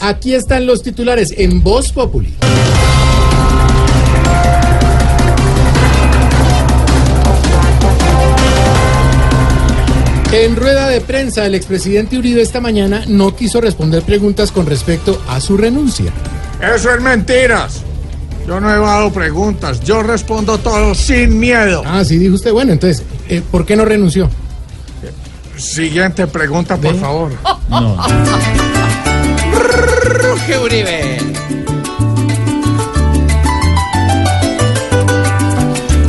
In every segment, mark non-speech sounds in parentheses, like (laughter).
Aquí están los titulares en Voz Populi. En rueda de prensa, el expresidente Uribe esta mañana no quiso responder preguntas con respecto a su renuncia. Eso es mentiras. Yo no he dado preguntas. Yo respondo todo sin miedo. Ah, sí, dijo usted. Bueno, entonces, eh, ¿por qué no renunció? Siguiente pregunta, por Ve. favor. (laughs) Uribe.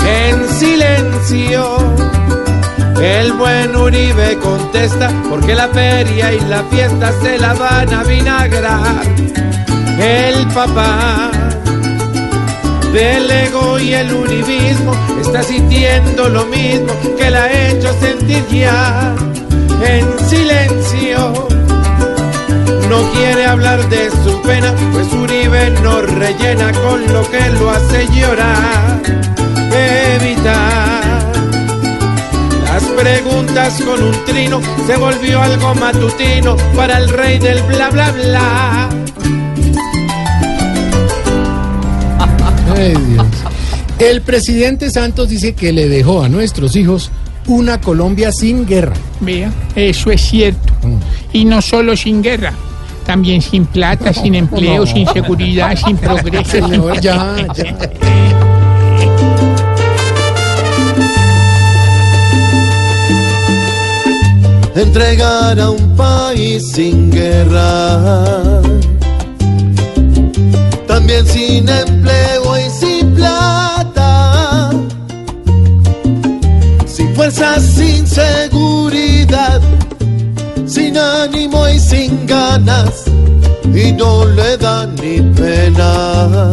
En silencio, el buen Uribe contesta porque la feria y la fiesta se la van a vinagrar. El papá del ego y el uribismo está sintiendo lo mismo que la ha hecho sentir ya en silencio no quiere hablar de su pena, pues Uribe no rellena con lo que lo hace llorar. Evitar las preguntas con un trino se volvió algo matutino para el rey del bla bla bla. (laughs) Ay, Dios. El presidente Santos dice que le dejó a nuestros hijos una Colombia sin guerra. Vea, eso es cierto. Y no solo sin guerra, también sin plata, sin empleo, sin seguridad, (laughs) sin progreso. sin Señor, ya, ya. entregar a un país sin guerra, también sin empleo y sin plata, sin fuerza, sin seguridad, sin ánimo y sin ganas, y no le da ni pena.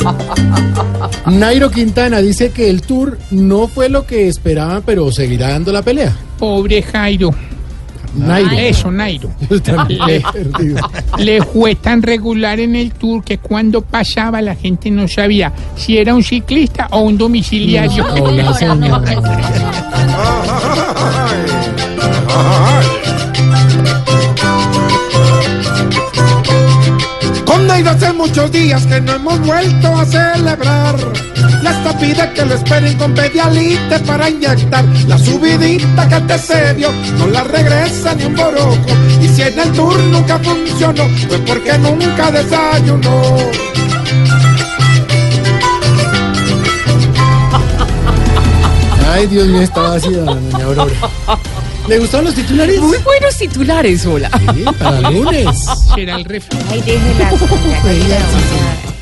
(laughs) Nairo Quintana dice que el tour no fue lo que esperaban, pero seguirá dando la pelea. Pobre Jairo. Nairo. Eso, (laughs) Nairo. Yo también he (laughs) perdido. Le fue tan regular en el tour que cuando pasaba la gente no sabía si era un ciclista o un domiciliario. Hola. Con Nairo hace muchos días que no hemos vuelto a celebrar. Hasta pide que lo esperen con pedialite para inyectar. La subidita que te se dio no la regresa ni un boroco. Y si en el tour nunca funcionó, fue porque nunca desayunó. Ay, Dios mío, estaba así, doña Aurora. ¿Le gustaron los titulares? Muy buenos titulares, hola. Sí, para lunes. Será el refrán. Ay, déjela. Sí.